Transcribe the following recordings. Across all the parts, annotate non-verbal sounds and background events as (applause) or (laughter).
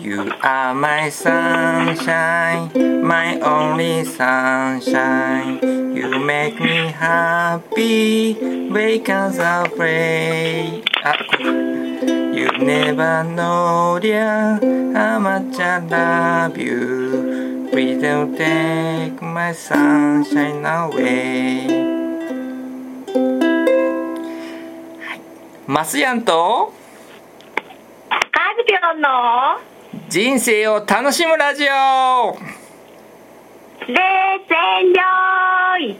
You are my sunshine, my only sunshine. You make me happy because I pray. あ、You never know, dear, how much I love you. Please don't take my sunshine away. マスヤンとカズピョンの 人生を楽しむラジオ。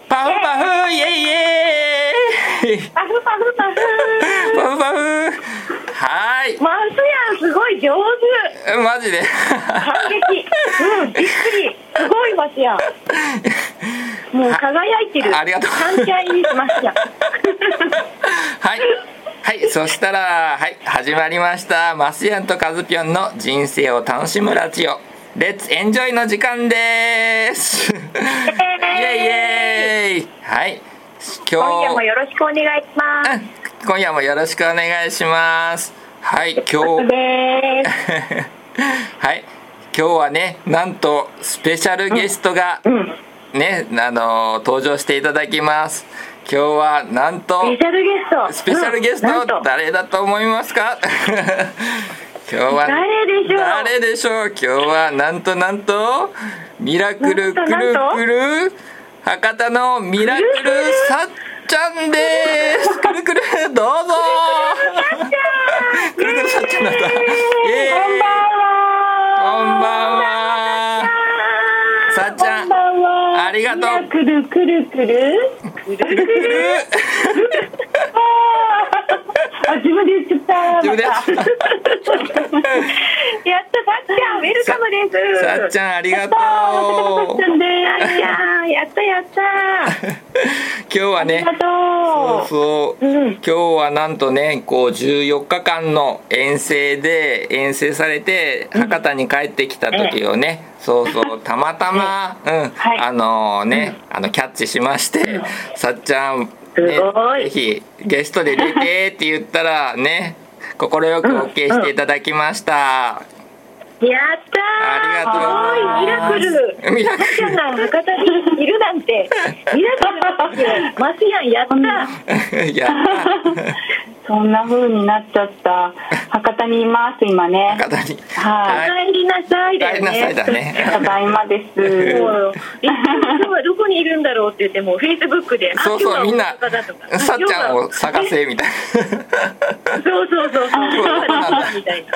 パフパフイエイイエイ。パフパフパフ。パフパフ。はい。マスヤンすごい上手。マジで。感激。うんびっくり。すごいマスヤンもう輝いてる。ありがとう。サンシャインマスヤンはいはいそしたらはい始まりました。マスヤンとカズピョンの人生を楽しむラジオ。レッツエンジョイの時間です。(laughs) イエイイ。エイはい。今今夜も日よろしくお願いします。うん。今夜もよろしくお願いします。はい今日 (laughs) はい。今日はねなんとスペシャルゲストがうん。ね、あの登場していただきます。今日はなんとスペシャルゲスト。スペシャルゲスト誰だと思いますか？(laughs) 今日は誰でしょう？誰でしょう？今日はなんとなんとミラクルくるくる博多のミラクルさっちゃんです。くるくるどうぞ。くるくるさっちゃんだった。こんばんは。こんばんはりがとう。ミラクルくるくる。くるくるあ自分で言っちゃった。自分で。やったさっちゃん。ウェルカムです。さっちゃんありがとさうやったやった (laughs) 今日はねそうそう、うん。今日はなんとねこう14日間の遠征で遠征されて博多に帰ってきた時をね、そうそうたまたま、うん、はい。あのね、あのキャッチしまして、さっちゃん、ね、ぜひゲストで出てって言ったらね快く OK していただきました、やったありがとうございます。ミラクル。ミラクルさっちゃんが博多にいるなんて。(laughs) ミラクルですよマスヤンやったやった (laughs) そんな風になっちゃった。博多にいます、今ね。博多に。はい。お帰りなさいだよ帰りなさいだね。ねただいまです。も (laughs) うえどこにいるんだろうって言ってもフェイスブックであ (laughs) そうそうみんなさっちゃんを探せみたいな。(laughs) そうそうそうそう。みたいな。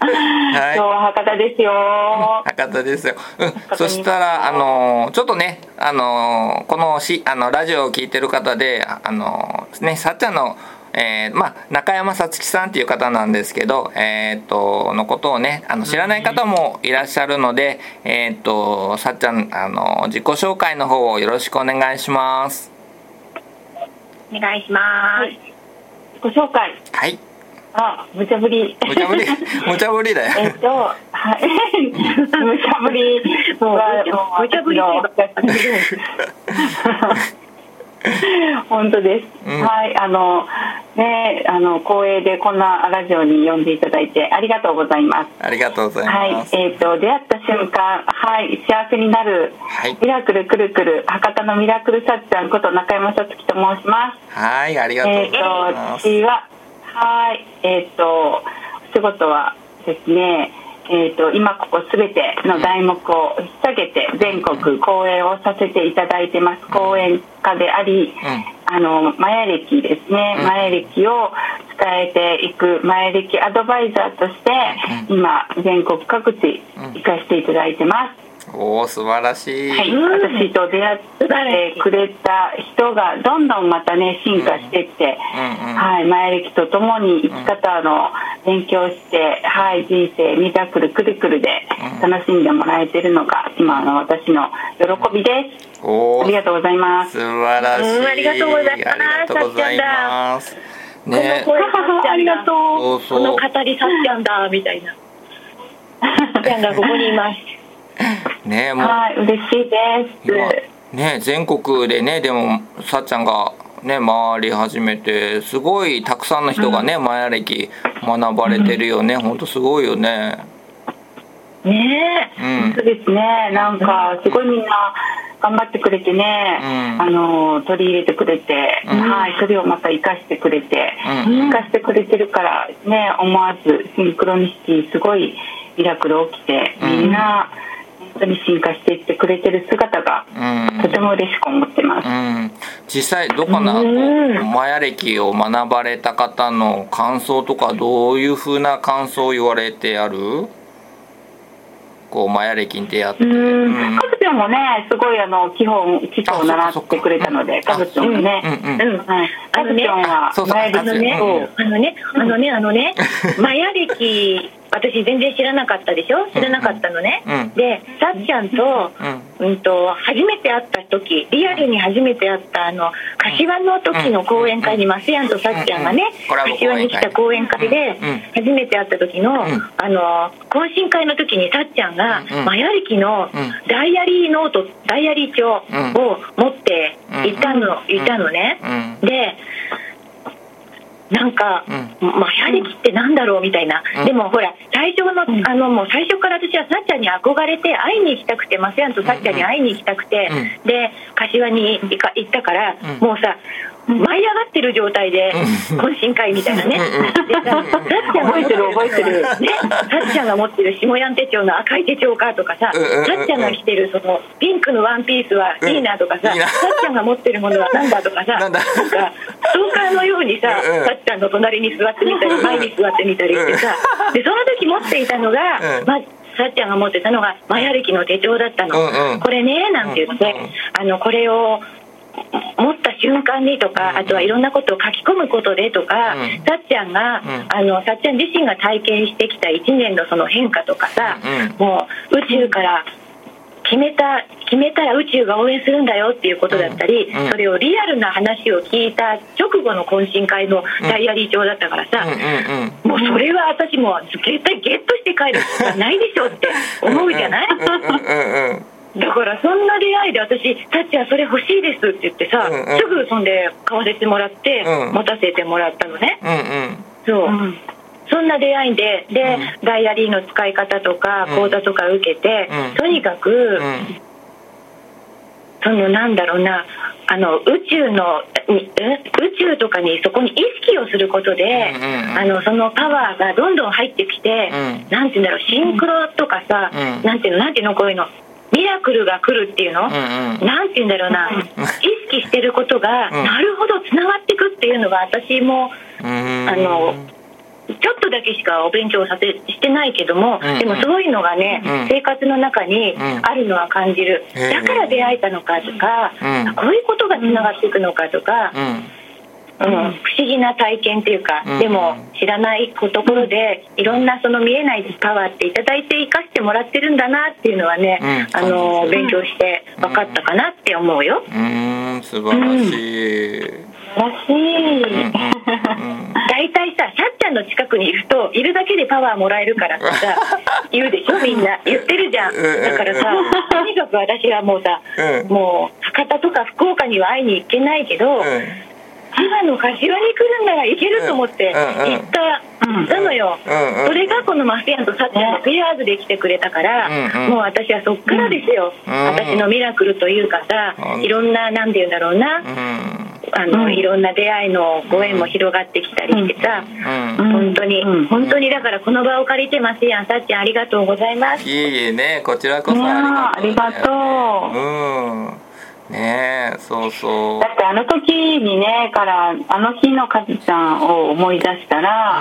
はい。今日は博多ですよ。博多ですよ、うん、そしたらあのーちょっとねあのーこのしあのラジオを聞いてる方であのーねさっちゃんのえーまあ、中山さつきさんっていう方なんですけど、えー、とのことをねあの知らない方もいらっしゃるので、えー、とさっちゃんあの自己紹介の方をよろしくお願いします。お願いします。ご紹介。はい。あ、無茶ぶり。無茶ぶり。(laughs) 無茶ぶりだよ。えっと、はい。無茶ぶり。は、もう無茶ぶり (laughs) (laughs) (laughs) 本当です、うん。はいあのねあの光栄でこんなラジオに呼んでいただいてありがとうございます。ありがとうございはいます、えー、と出会った瞬間はい幸せになる、はい。ミラクルくるくる博多のミラクルさっちゃんこと中山さつきと申します。はいありがとうえっ、ございとます、私ははいえっ、とお仕事はですねえー、と今ここ全ての題目を引っ提げて全国講演をさせていただいてます。講演家であり、あのマヤ歴ですね、うん。マヤ歴を伝えていくマヤ歴アドバイザーとして、今全国各地行かせていただいてます、おお素晴らしい、はい、うん私と出会ってくれた人がどんどんまたね進化していって、うんうん。はい、前歴とともに生き方の勉強して、はい、人生ミラクルくるくるでうん。楽しんでもらえてるのが今の私の喜びです。おおありがとうございます。素晴らしい、うんありがとうございます。ありがとうございます。ね。この声さっちゃんだ。ありがとう。そうそう。この語りさっちゃんだみたいな。さ (laughs) っちゃんがここにいますねもう、はい、嬉しいです。今ね全国でねでもさっちゃんがね回り始めてすごいたくさんの人がね、マヤ歴学ばれてるよね、ほんとすごいよね。ねうえ、ん。そうですね。なんかすごいみんな頑張ってくれてね、うん。あの取り入れてくれて、うん。はいそれをまた生かしてくれて、うん。生かしてくれてるからね思わずシンクロニシティすごいミラクル起きてみんな本当に進化していってくれてる姿がうん。とても嬉しく思ってます。うん、実際どうかな、こうマヤ歴を学ばれた方の感想とかどういうふうな感想を言われてある？こうマヤ歴に出会って、うん。うん。カズちゃんもねすごいあの基本基礎を習ってくれたのでカズちゃんもね、うん。うん。うん。はい、カズちゃんはそうそう前あのね、うん。あのね、あのね、あのね、(laughs) マヤ歴、私全然知らなかったでしょ？知らなかったのね。うん。で、さっちゃんと、うん。うんと、初めて会った時、リアルに初めて会った、あの、柏の時の講演会に、マスヤンとさっちゃんがね柏に来た講演会でうん。うん、初めて会った時の、ん。あの、懇親会の時にさっちゃんがうん。うん、マヤ歴のうん。ダイアリーノート、ダイアリー帳を持っていたの、いたのね。うん。でなんか、うマヤ歴ってなんだろうみたいな、うん。でもほら最初の,、あのもう最初から私はさっちゃんに憧れて会いに行きたくてマスヤンとさっちゃんに会いに行きたくて、うで柏に行か行ったから、うん。もうさ舞い上がってる状態でうん。懇親会みたいなね、でささっちゃんが覚えてる覚えてる。ね、さっちゃんが持ってる下ヤン手帳の赤い手帳かとかさ、さっちゃん。が着てるそのピンクのワンピースはいいなとかさ、さっちゃんが持ってるものはなんだとかさ、なんだ。かストーカーのようにさ、さっちゃんの隣に座ってみたり、(laughs) 前に座ってみたりしてさ、でその時持っていたのが、うんまさっちゃんが持ってたのがマヤ歴の手帳だったの、これねなんて言って、あのこれを持った瞬間にとか、うんあとはいろんなことを書き込むことでとか、うん。さっちゃんが、うん。あのさっちゃん自身が体験してきた1年のその変化とかさ、うん。もう宇宙から決めた決めたら宇宙が応援するんだよっていうことだったり、うんうん。それをリアルな話を聞いた直後の懇親会のダイアリー帳だったからさ、もうそれは私も絶対ゲットして帰るしかないでしょって思うじゃない？だからそんな出会いで私「タッチはそれ欲しいです」って言ってさ、うんうん。すぐそんで買わせてもらって、うん。持たせてもらったのね。うんうん。そう、うんそんな出会いでで、ダイアリーの使い方とかうん。講座とか受けて、うん。とにかく、うん。そのなんだろうなあの宇宙の宇宙とかにそこに意識をすることで、うんうんうん。あのそのパワーがどんどん入ってきて、うん。なんて言うんだろうシンクロとかさ、うん。なんていうのなんていうのこういうのミラクルが来るっていうの、うんうん。なんて言うんだろうな、意識してることが、うん。なるほどつながってくっていうのが私もうん。あのちょっとだけしかお勉強させしてないけども、うんでもそういうのがね、うん。生活の中にうん。あるのは感じる、へえだから出会えたのかとか、うん。こういうことがつながっていくのかとか、うん。うん不思議な体験っていうか、うん。でも知らないところでいろんなその見えないパワーっていただいて生かしてもらってるんだなっていうのはね、うん。あの勉強して分かったかなって思うよ。うん。素晴らしいらしい、うん。大体ささっちゃんの近くにいるといるだけでパワーもらえるからってさ (laughs) 言うでしょみんな。言ってるじゃん。だからさとにかく私はもうさ、うん。もう博多とか福岡には会いに行けないけど、うん。千葉の柏に来るんなら行けると思って行った、行ったのよ、それがこのマスヤンとサッチャンのペアーズで来てくれたから、もう私はそっからですよ、うん。私のミラクルというかさ、うん。いろんななんて言うんだろうな、うん。あのいろんな出会いのご縁も広がってきたりしてさ、うん。本当に、うん。本当にだからこの場を借りてますやんさっちゃん。ありがとうございます。いえいえねこちらこそありがとう。ありがとう。うん。ねえそうそう。だってあの時にねからあの日のカズちゃんを思い出したら、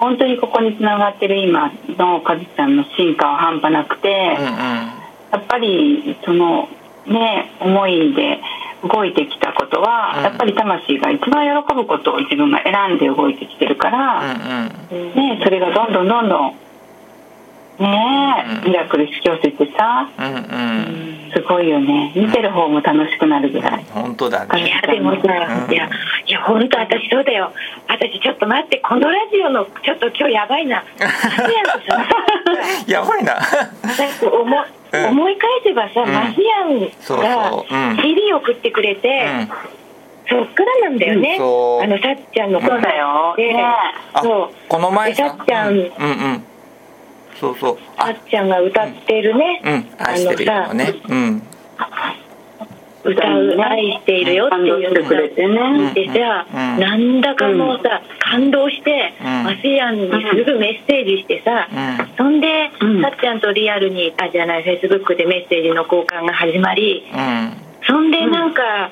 本当にここにつながってる今のカズちゃんの進化は半端なくて、うんうん。やっぱりそのね思いで動いてきたことは、うん。やっぱり魂が一番喜ぶことを自分が選んで動いてきてるから、うんうんねそれがどんどんどんどんねうん。ミラクル引き寄せてさうんうん。すごいよね。見てる方も楽しくなるぐらい。本当だいねやでもさ、うん。いやいや本当私そうだよ。私ちょっと待ってこのラジオのちょっと今日やばいな。(laughs) やばいな。だって思,、う。ん思い返せばさ、うん。マスヤンそうが CD 送ってくれて、そっからなんだよね、あのさっちゃんのそうだよ。で、ねあそう。この前でさっちゃん、うんうんうん。そうそう。さっちゃんが歌ってるね、うん。愛してるよね。うん歌う「愛しているよ」っていうの感動してくれてね。でさ、うん。なんだかもうさ、感動して、うん。マスヤンにすぐメッセージしてさ、うん。そんで、うん。さっちゃんとリアルにあじゃないフェイスブックでメッセージの交換が始まりうん。そんでなんか、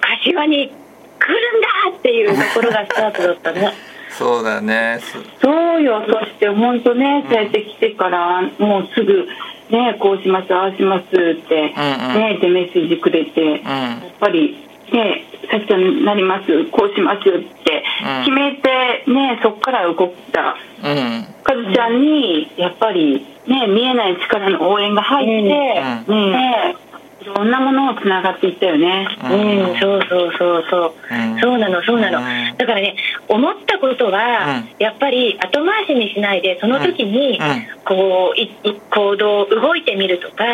柏に来るんだっていうところがスタートだったね。(laughs) そうだね。す。そうよそして本当ね帰ってきてからもうすぐねこうしますああしますって、ねでメッセージくれて、うん。やっぱりねさっちゃんになりますこうしますってうん。決めてねそっから動いたうん。かずちゃんにやっぱりね見えない力の応援が入って、うん。ねいろんなものをつながっていったよね。うん、そうそうそうそう、うん。そうなのそうなの、うん。だからね思ったことは、うん。やっぱり後回しにしないでその時に、うん。こういい行動動いてみるとか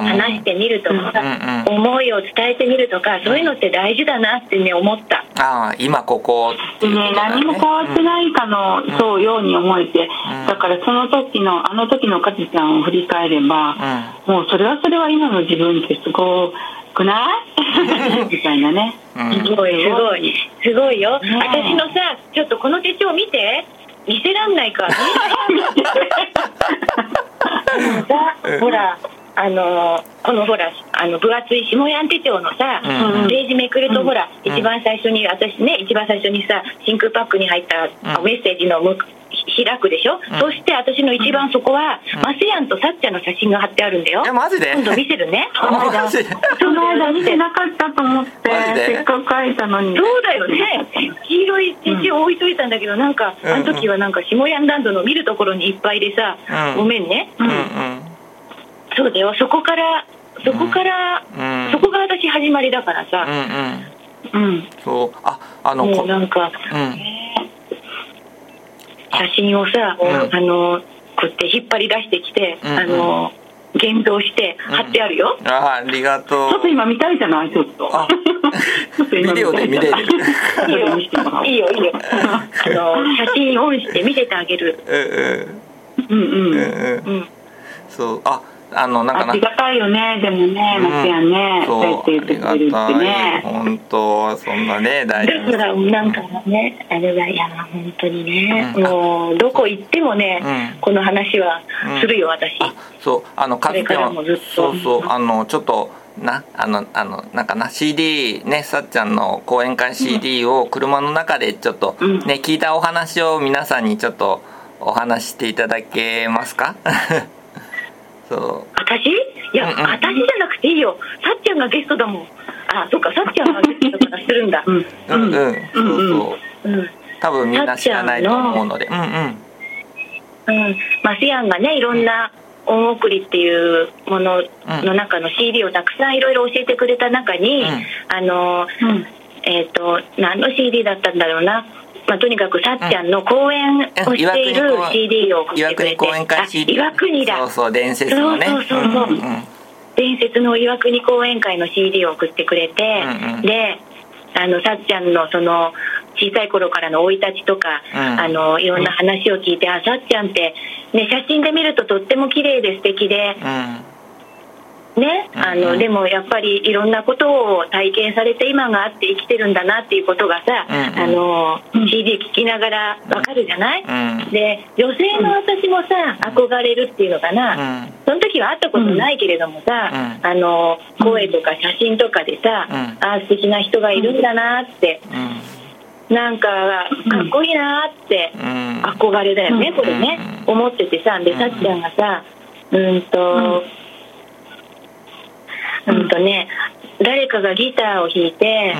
話してみるとか、うん思いを伝えてみるとかそういうのって大事だなってね思った。ああ今ここね。ね何も変わってないかの、そうように思えて、ん。だからその時のあの時のかずちゃんを振り返れば、もうそれはそれは今の自分ってすごくない？(laughs) みたいなね。うん。すごいすごい。すごいよ、ね私のさちょっとこの手帳見て。見せらんないかほらあのこのほらあの分厚い下ヤン手帳のさ、うん。ページめくると、うん。ほら一番最初に私ね一番最初にさ真空パックに入った、うん。メッセージのむひ開くでしょ、ん。そして私の一番そこは、マスヤンとサッチャの写真が貼ってあるんだよ。えマジで？今度見せるね。(laughs) あマジで？(laughs) その間見てなかったと思ってせっかく書いたのに。そうだよね。黄色い手帳置いといたんだけど、なんかうんあの時はなんか下ヤンランドの見るところにいっぱいでさ、うん。ごめんね、うんうん。そうだよ。そこからそこから、うん。そこが私始まりだからうさ、んうん。うん。そう。ああのもこうなんかうん写真をさ、うん。あのこうやって引っ張り出してきて、うんうん。あの現像して貼ってあるよ、あありがとう。ちょっと今見たいじゃない？ちょっと。(laughs) ビデオで見れる。いいよ見せてもらおう。いいよいいよ。(laughs) あの写真オンして見せてあげる。うんうん。うんうん。うんうん。うん。そう。ああのなんかなありがたいよね。でもねうん。マスヤンね。そうやって言ってくれるってね。本当そんなね大事だからなんかねあれだいや本当にね、うん。もうどこ行ってもね、うん。この話はするよ私、あそうあのかつてはもずっと。そうそうあのちょっとなあのあのなんかな CD ねさっちゃんの講演会 CD を車の中でちょっとうん。ね聞いたお話を皆さんにちょっとお話ししていただけますか？そう。私？いや、うんうん。私じゃなくていいよ。さっちゃんがゲストだもん。あそっかさっちゃんがゲストだからするんだ。うん。うんうん、そうそう。うん、多分みんな知らないと思うので。うんうん。うん、マスヤンがねいろんな恩送りっていうものの中の CD をたくさんいろいろ教えてくれた中に、うん。あのうん。えっ、と何の CD だったんだろうな、まあ、とにかくさっちゃんの講演をしている CD を送っ岩てくれて。国講演会あ CD 岩国だ。そうそう伝説のね。そうそうそう。そうんんん。伝説の岩国講演会の CD を送ってくれて、うんうん。であのさっちゃんのその小さい頃からの生い立ちとか、うん。あのいろんな話を聞いて、あさっちゃんって、ね、写真で見るととっても綺麗で素敵で、うんね、あのでもやっぱりいろんなことを体験されて今があって生きてるんだなっていうことがさ、うんうん。あの CD 聴きながらわかるじゃない、うんで女性の私もさ憧れるっていうのかな、うん。その時は会ったことないけれどもさ、うん。あの声とか写真とかでさ、うん。あ素敵な人がいるんだなって、なんかかっこいいなってうん。憧れだよね、うん。これね、うん思っててさでうんさっちゃんがさうんと、うん、とね誰かがギターを弾いて、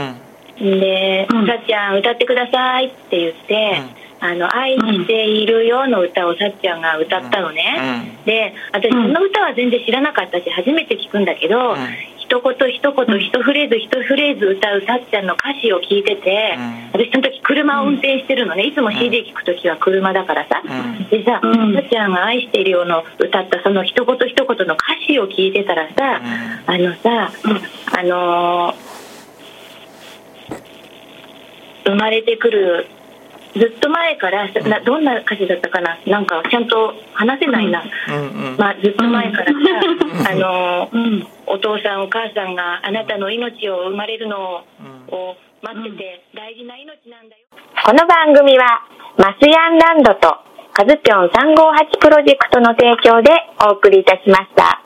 で、うん。さっちゃん歌ってくださいって言って、あの愛しているよの歌をさっちゃんが歌ったのね、で私その歌は全然知らなかったし初めて聞くんだけど、うん一言一言一フレーズ一フレーズ歌うさっちゃんの歌詞を聞いてて、うん。私その時車を運転してるのね。いつも CD 聞く時は車だからさ、うん。でさ、うん。さっちゃんが愛しているよの歌ったその一言一言の歌詞を聞いてたらさ、あのさ、あのー生まれてくるずっと前からなどんな歌詞だったかななんかちゃんと話せないな、うんうん、まあ、ずっと前からさ、あの、うん、お父さんお母さんがあなたの命を生まれるのを待ってて大事な命なんだよ。この番組はマスヤンランドとカズピョン358プロジェクトの提供でお送りいたしました。